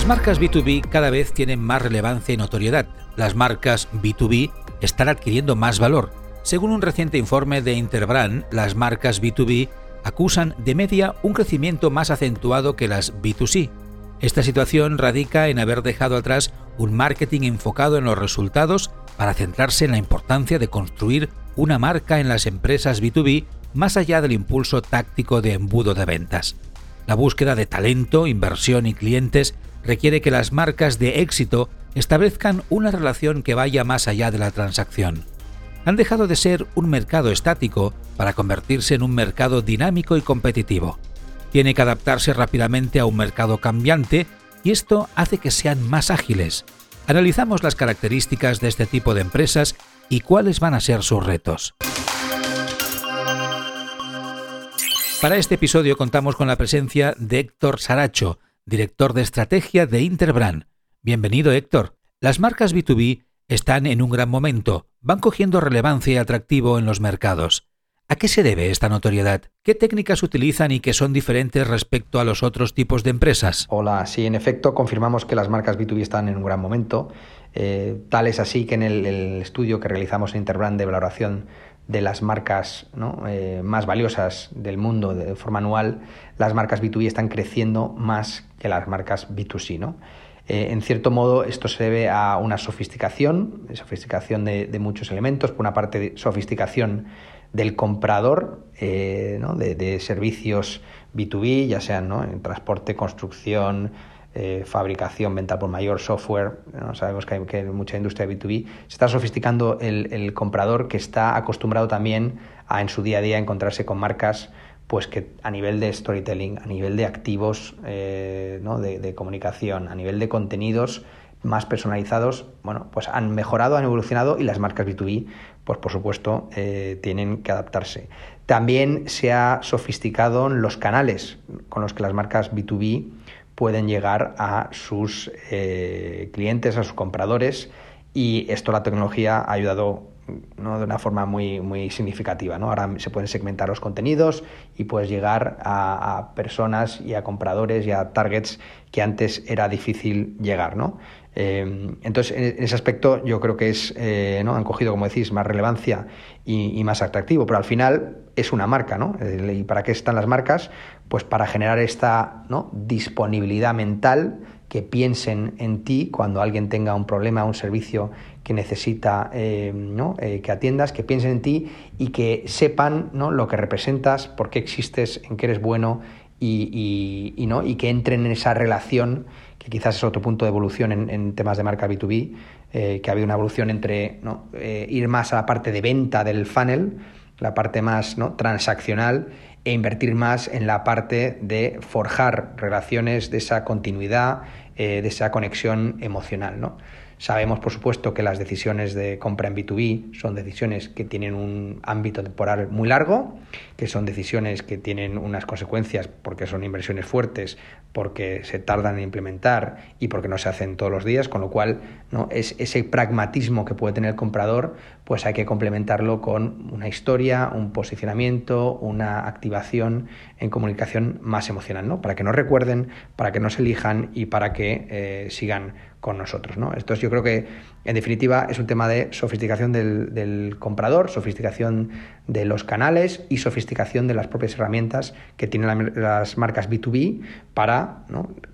Las marcas B2B cada vez tienen más relevancia y notoriedad. Las marcas B2B están adquiriendo más valor. Según un reciente informe de Interbrand, las marcas B2B acusan de media un crecimiento más acentuado que las B2C. Esta situación radica en haber dejado atrás un marketing enfocado en los resultados para centrarse en la importancia de construir una marca en las empresas B2B más allá del impulso táctico de embudo de ventas. La búsqueda de talento, inversión y clientes requiere que las marcas de éxito establezcan una relación que vaya más allá de la transacción. Han dejado de ser un mercado estático para convertirse en un mercado dinámico y competitivo. Tiene que adaptarse rápidamente a un mercado cambiante y esto hace que sean más ágiles. Analizamos las características de este tipo de empresas y cuáles van a ser sus retos. Para este episodio contamos con la presencia de Héctor Saracho, director de estrategia de Interbrand. Bienvenido Héctor. Las marcas B2B están en un gran momento, van cogiendo relevancia y atractivo en los mercados. ¿A qué se debe esta notoriedad? ¿Qué técnicas utilizan y que son diferentes respecto a los otros tipos de empresas? Hola, sí, en efecto, confirmamos que las marcas B2B están en un gran momento. Eh, tal es así que en el, estudio que realizamos en Interbrand de valoración de las marcas eh, más valiosas del mundo de forma anual, las marcas B2B están creciendo más que las marcas B2C. ¿no? Eh, en cierto modo, esto se debe a una sofisticación, sofisticación de, muchos elementos, por una parte, de sofisticación del comprador eh, de, servicios B2B, ya sean en transporte, construcción, eh, fabricación, venta por mayor, software, sabemos que hay, mucha industria B2B, se está sofisticando el, comprador que está acostumbrado también a en su día a día encontrarse con marcas pues que a nivel de storytelling, a nivel de activos eh, de, comunicación, a nivel de contenidos más personalizados, bueno, pues han mejorado, han evolucionado y las marcas B2B, pues por supuesto, eh, tienen que adaptarse. También se ha sofisticado los canales con los que las marcas B2B pueden llegar a sus eh, clientes, a sus compradores y esto la tecnología ha ayudado ¿no? de una forma muy, muy significativa. ¿no? Ahora se pueden segmentar los contenidos y puedes llegar a, personas y a compradores y a targets que antes era difícil llegar. ¿no? Eh, entonces, en ese aspecto yo creo que es, eh, ¿no? han cogido, como decís, más relevancia y, más atractivo, pero al final es una marca, ¿no? ¿Y para qué están las marcas? Pues para generar esta ¿no? disponibilidad mental que piensen en ti cuando alguien tenga un problema, un servicio que necesita eh, ¿no? que atiendas, que piensen en ti y que sepan ¿no? lo que representas, por qué existes, en qué eres bueno y, ¿no? y que entren en esa relación que quizás es otro punto de evolución en, temas de marca B2B, eh, que ha habido una evolución entre ¿no? Eh, ir más a la parte de venta del funnel, la parte más ¿no? transaccional, e invertir más en la parte de forjar relaciones de esa continuidad, eh, de esa conexión emocional. ¿no? Sabemos, por supuesto, que las decisiones de compra en B2B son decisiones que tienen un ámbito temporal muy largo, que son decisiones que tienen unas consecuencias porque son inversiones fuertes, porque se tardan en implementar y porque no se hacen todos los días, con lo cual ¿no? es ese pragmatismo que puede tener el comprador, pues hay que complementarlo con una historia, un posicionamiento, una activación en comunicación más emocional, ¿no? para que nos recuerden, para que nos elijan y para que eh, sigan con nosotros. ¿no? Esto yo creo que, en definitiva, es un tema de sofisticación del, comprador, sofisticación de los canales y sofisticación de las propias herramientas que tienen las marcas B2B para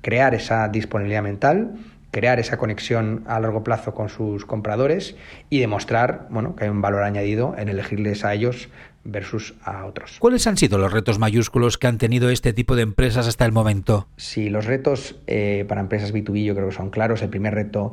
crear esa disponibilidad mental, crear esa conexión a largo plazo con sus compradores y demostrar bueno, que hay un valor añadido en elegirles a ellos versus a otros. ¿Cuáles han sido los retos mayúsculos que han tenido este tipo de empresas hasta el momento? Sí, los retos eh, para empresas B2B yo creo que son claros. El primer reto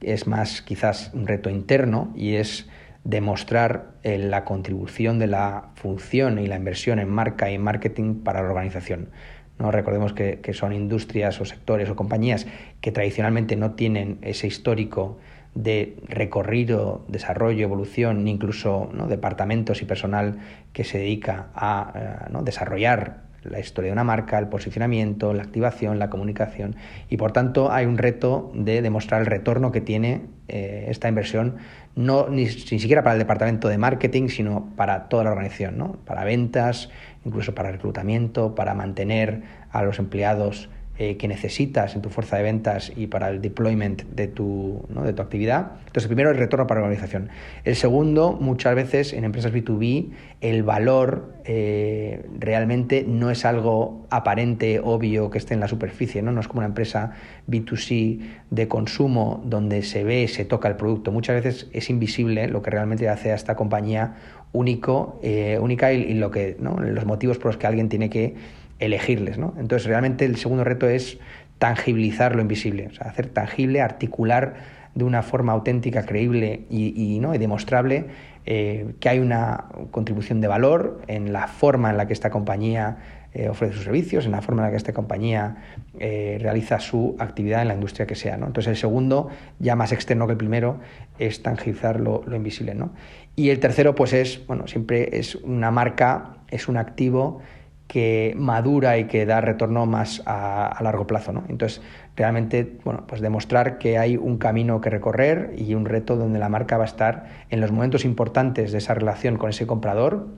es más quizás un reto interno y es demostrar eh, la contribución de la función y la inversión en marca y marketing para la organización. ¿No? Recordemos que, que son industrias o sectores o compañías que tradicionalmente no tienen ese histórico de recorrido, desarrollo, evolución, incluso ¿no? departamentos y personal que se dedica a eh, ¿no? desarrollar la historia de una marca, el posicionamiento, la activación, la comunicación y por tanto hay un reto de demostrar el retorno que tiene eh, esta inversión, no ni, siquiera para el departamento de marketing, sino para toda la organización, ¿no? para ventas, incluso para reclutamiento, para mantener a los empleados eh, que necesitas en tu fuerza de ventas y para el deployment de tu, de tu actividad. Entonces, el primero el retorno para la organización. El segundo, muchas veces en empresas B2B, el valor eh, realmente no es algo aparente, obvio, que esté en la superficie, ¿no? no es como una empresa B2C de consumo donde se ve, se toca el producto. Muchas veces es invisible lo que realmente hace a esta compañía único, eh, única y, lo que, los motivos por los que alguien tiene que elegirles. ¿no? Entonces, realmente el segundo reto es tangibilizar lo invisible, o sea, hacer tangible, articular de una forma auténtica, creíble y, ¿no? y demostrable eh, que hay una contribución de valor en la forma en la que esta compañía eh, ofrece sus servicios, en la forma en la que esta compañía eh, realiza su actividad en la industria que sea. ¿no? Entonces el segundo, ya más externo que el primero, es tangibilizar lo, lo invisible. ¿no? Y el tercero, pues es, bueno, siempre es una marca, es un activo que madura y que da retorno más a, largo plazo. ¿no? Entonces, realmente, bueno, pues demostrar que hay un camino que recorrer y un reto donde la marca va a estar en los momentos importantes de esa relación con ese comprador,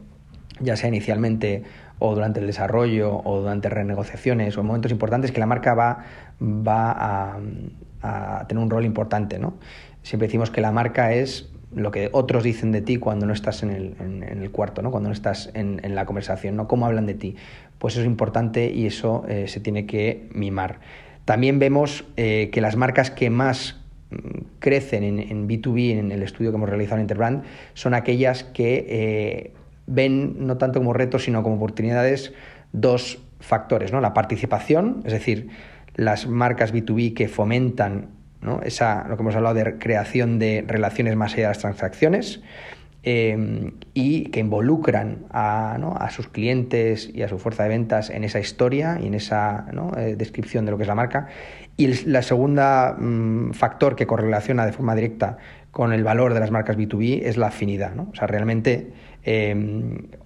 ya sea inicialmente o durante el desarrollo o durante renegociaciones o en momentos importantes que la marca va, va a, a tener un rol importante. ¿no? Siempre decimos que la marca es lo que otros dicen de ti cuando no estás en el, en, el cuarto, ¿no? cuando no estás en, en, la conversación, ¿no? cómo hablan de ti. Pues eso es importante y eso eh, se tiene que mimar. También vemos eh, que las marcas que más mm, crecen en, en, B2B, en el estudio que hemos realizado en Interbrand, son aquellas que eh, ven no tanto como retos, sino como oportunidades dos factores, ¿no? La participación, es decir, las marcas B2B que fomentan ¿no? Esa, lo que hemos hablado de creación de relaciones más allá de las transacciones eh, y que involucran a, ¿no? a, sus clientes y a su fuerza de ventas en esa historia y en esa eh, descripción de lo que es la marca. Y el la segunda mm, factor que correlaciona de forma directa con el valor de las marcas B2B es la afinidad. ¿no? O sea, realmente eh,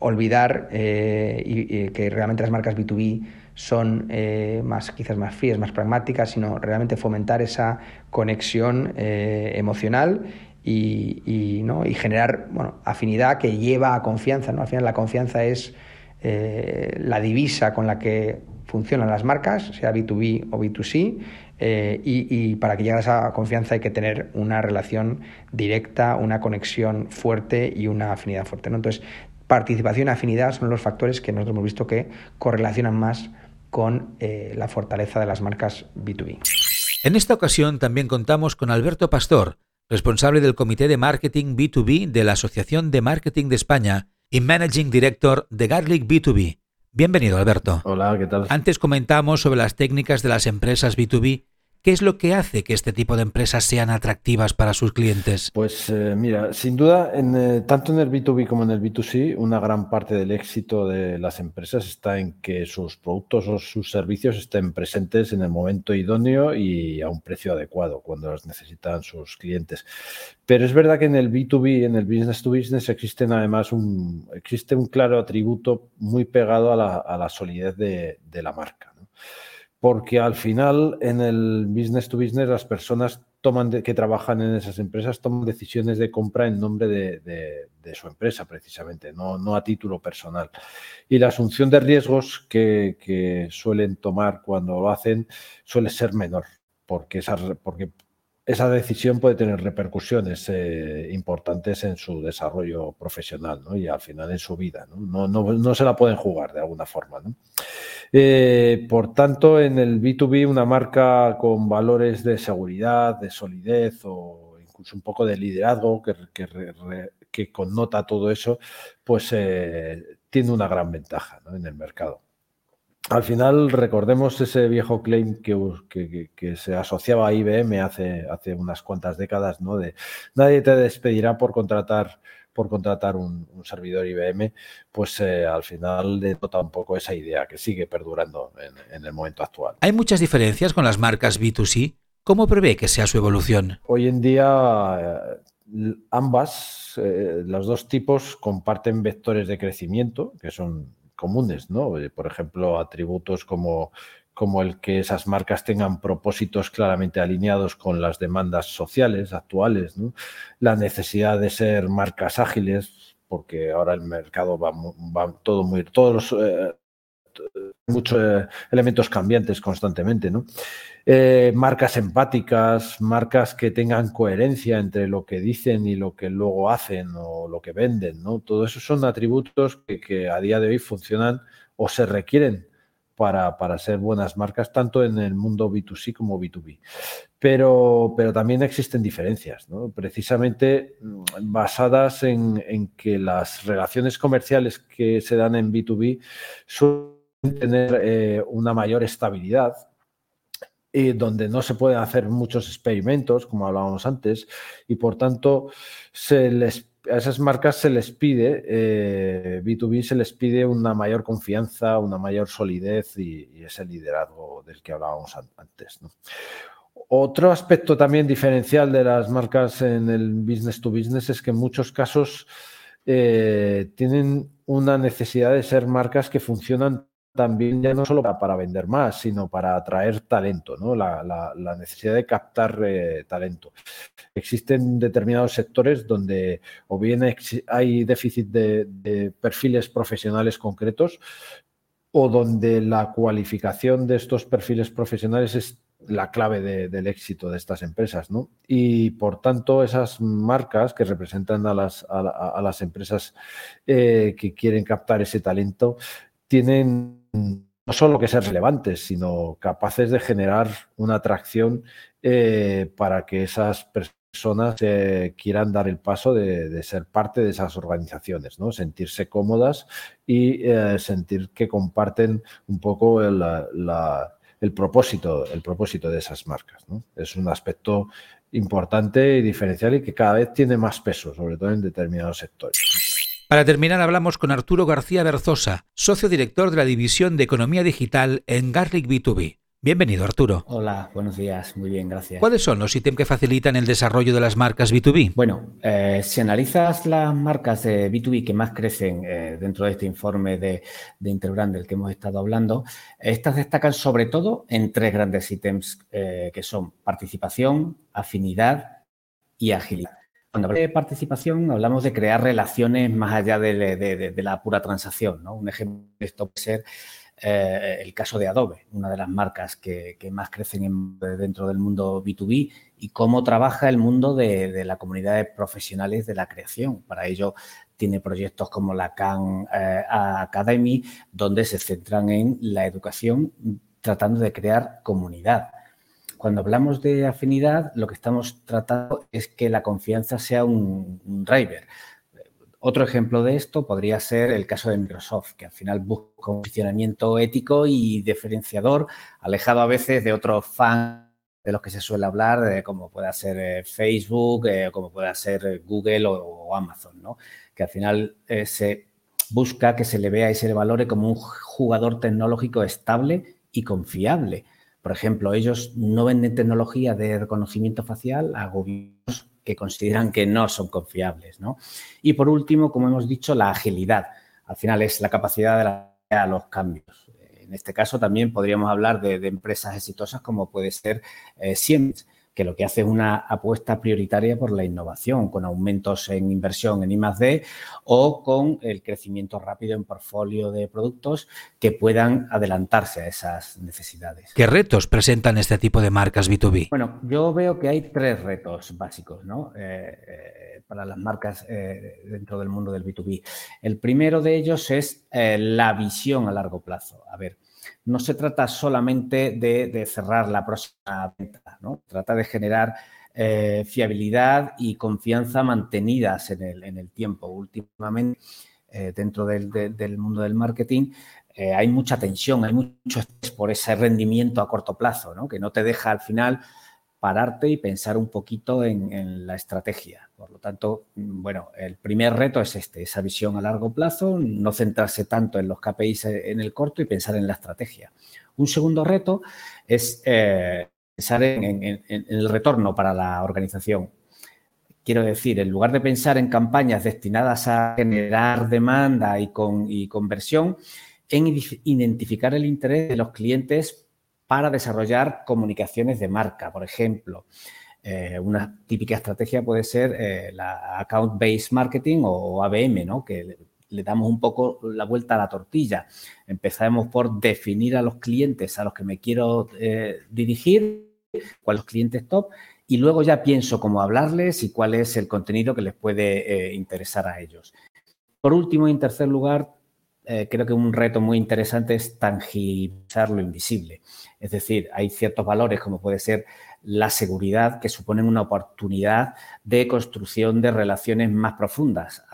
olvidar que realmente las marcas B2B son eh, más, quizás más frías, más pragmáticas, sino realmente fomentar esa conexión eh, emocional y, ¿no? y generar bueno, afinidad que lleva a confianza. ¿no? Al final la confianza es eh, la divisa con la que funcionan las marcas, sea B2B o B2C, y, y, para que llegue a esa confianza hay que tener una relación directa, una conexión fuerte y una afinidad fuerte. ¿no? Entonces, participación y afinidad son los factores que nosotros hemos visto que correlacionan más con eh, la fortaleza de las marcas B2B. En esta ocasión también contamos con Alberto Pastor, responsable del Comité de Marketing B2B de la Asociación de Marketing de España y Managing Director de Garlic B2B. Bienvenido, Alberto. Hola, ¿qué tal? Antes comentamos sobre las técnicas de las empresas B2B ¿Qué es lo que hace que este tipo de empresas sean atractivas para sus clientes? Pues eh, mira, sin duda, en, eh, tanto en el B2B como en el B2C, una gran parte del éxito de las empresas está en que sus productos o sus servicios estén presentes en el momento idóneo y a un precio adecuado cuando los necesitan sus clientes. Pero es verdad que en el B2B, en el business to business, existen además un, existe un claro atributo muy pegado a la, solidez de, de la marca porque al final en el business to business las personas que trabajan en esas empresas toman decisiones de compra en nombre de, su empresa precisamente, no, a título personal. Y la asunción de riesgos que, suelen tomar cuando lo hacen suele ser menor, porque, porque esa decisión puede tener repercusiones eh, importantes en su desarrollo profesional y al final en su vida. ¿no? No, se la pueden jugar de alguna forma. Eh, por tanto, en el B2B, una marca con valores de seguridad, de solidez o incluso un poco de liderazgo que, que, connota todo eso, pues eh, tiene una gran ventaja en el mercado. Al final, recordemos ese viejo claim que, que, se asociaba a IBM hace, hace unas cuantas décadas, ¿no? De nadie te despedirá por contratar por contratar un, servidor IBM, pues eh, al final denota un poco esa idea que sigue perdurando en, el momento actual. ¿Hay muchas diferencias con las marcas B2C? ¿Cómo prevé que sea su evolución? Hoy en día eh, ambas, eh, los dos tipos comparten vectores de crecimiento, que son comunes, ¿no? Eh, por ejemplo, atributos como, como el que esas marcas tengan propósitos claramente alineados con las demandas sociales actuales, ¿no? La necesidad de ser marcas ágiles, porque ahora el mercado va, va todo muy, todos eh, muchos eh, elementos cambiantes constantemente, ¿no? Eh, marcas empáticas, marcas que tengan coherencia entre lo que dicen y lo que luego hacen o lo que venden, ¿no? Todo eso son atributos que, a día de hoy funcionan o se requieren para, para, ser buenas marcas, tanto en el mundo B2C como B2B. Pero, pero también existen diferencias, ¿no? precisamente mm, basadas en, en, que las relaciones comerciales que se dan en B2B suelen tener eh, una mayor estabilidad y donde no se pueden hacer muchos experimentos, como hablábamos antes, y por tanto se les, a esas marcas se les pide, B2B eh, se les pide una mayor confianza, una mayor solidez y, ese liderazgo del que hablábamos antes. Otro aspecto también diferencial de las marcas en el business to business es que en muchos casos eh, tienen una necesidad de ser marcas que funcionan también ya no solo para, vender más, sino para atraer talento, ¿no? la, necesidad de captar eh, talento. Existen determinados sectores donde o bien hay déficit de, perfiles profesionales concretos o donde la cualificación de estos perfiles profesionales es la clave del éxito de estas empresas, ¿no? Y por tanto, esas marcas que representan a las, a, las empresas eh, que quieren captar ese talento tienen no solo que ser relevantes, sino capaces de generar una atracción eh, para que esas personas eh, quieran dar el paso de, ser parte de esas organizaciones, ¿no? sentirse cómodas y eh, sentir que comparten un poco el, el, propósito, el propósito de esas marcas. Es un aspecto importante y diferencial y que cada vez tiene más peso, sobre todo en determinados sectores. Para terminar, hablamos con Arturo García Berzosa, socio director de la División de Economía Digital en Garlic B2B. Bienvenido, Arturo. Hola, buenos días. Muy bien, gracias. ¿Cuáles son los ítems que facilitan el desarrollo de las marcas B2B? Bueno, eh, si analizas las marcas de B2B que más crecen eh, dentro de este informe de, de, Interbrand del que hemos estado hablando, estas destacan sobre todo en tres grandes ítems eh, que son participación, afinidad y agilidad. Cuando hablamos de participación, hablamos de crear relaciones más allá de, la pura transacción. ¿no? Un ejemplo de esto puede ser eh, el caso de Adobe, una de las marcas que, más crecen dentro del mundo B2B y cómo trabaja el mundo de, la comunidad de profesionales de la creación. Para ello, tiene proyectos como la Khan eh, Academy, donde se centran en la educación tratando de crear comunidad. Cuando hablamos de afinidad, lo que estamos tratando es que la confianza sea un, driver. Otro ejemplo de esto podría ser el caso de Microsoft, que al final busca un posicionamiento ético y diferenciador, alejado a veces de otros fans de los que se suele hablar, como pueda ser eh, Facebook, eh, como pueda ser Google o, Amazon, ¿no? que al final eh, se busca que se le vea y se le valore como un jugador tecnológico estable y confiable. Por ejemplo, ellos no venden tecnología de reconocimiento facial a gobiernos que consideran que no son confiables. ¿no? Y por último, como hemos dicho, la agilidad. Al final es la capacidad de a los cambios. En este caso también podríamos hablar de, empresas exitosas como puede ser eh, Siemens, que lo que hace es una apuesta prioritaria por la innovación, con aumentos en inversión en I+D o con el crecimiento rápido en portfolio de productos que puedan adelantarse a esas necesidades. ¿Qué retos presentan este tipo de marcas B2B? Bueno, yo veo que hay tres retos básicos ¿no? Eh, eh, para las marcas eh, dentro del mundo del B2B. El primero de ellos es la visión a largo plazo. A ver, no se trata solamente de, cerrar la próxima venta, ¿no? Trata de generar eh, fiabilidad y confianza mantenidas en el, tiempo. Últimamente, eh, dentro del, mundo del marketing, eh, hay mucha tensión, hay mucho estrés por ese rendimiento a corto plazo, ¿no? que no te deja al final pararte y pensar un poquito en, la estrategia. Por lo tanto, bueno, el primer reto es este, esa visión a largo plazo, no centrarse tanto en los KPIs en el corto y pensar en la estrategia. Un segundo reto es eh, pensar en, el retorno para la organización. Quiero decir, en lugar de pensar en campañas destinadas a generar demanda y, con, y conversión, en identificar el interés de los clientes para desarrollar comunicaciones de marca, por ejemplo. Eh, una típica estrategia puede ser eh, la Account Based Marketing o ABM, ¿no? que le damos un poco la vuelta a la tortilla. Empezamos por definir a los clientes a los que me quiero eh, dirigir, cuáles los clientes top, y luego ya pienso cómo hablarles y cuál es el contenido que les puede interesar a ellos. Por último y en tercer lugar, eh, creo que un reto muy interesante es tangibilizar lo invisible. Es decir, hay ciertos valores como puede ser la seguridad que suponen una oportunidad de construcción de relaciones más profundas,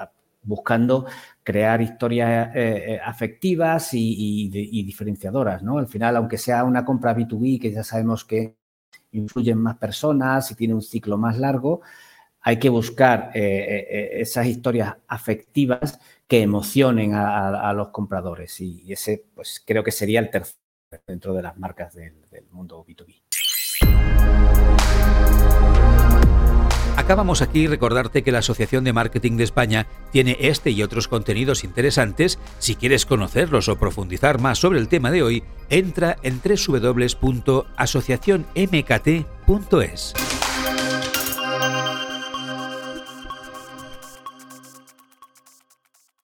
buscando crear historias eh, eh, afectivas y, diferenciadoras. ¿no? Al final, aunque sea una compra B2B, que ya sabemos que influyen más personas y tiene un ciclo más largo, hay que buscar esas historias afectivas que emocionen a, los compradores. Y, ese, pues creo que sería el tercer dentro de las marcas del, mundo B2B. Acabamos aquí recordarte que la Asociación de Marketing de España tiene este y otros contenidos interesantes. Si quieres conocerlos o profundizar más sobre el tema de hoy, entra en www.asociacionmkt.es.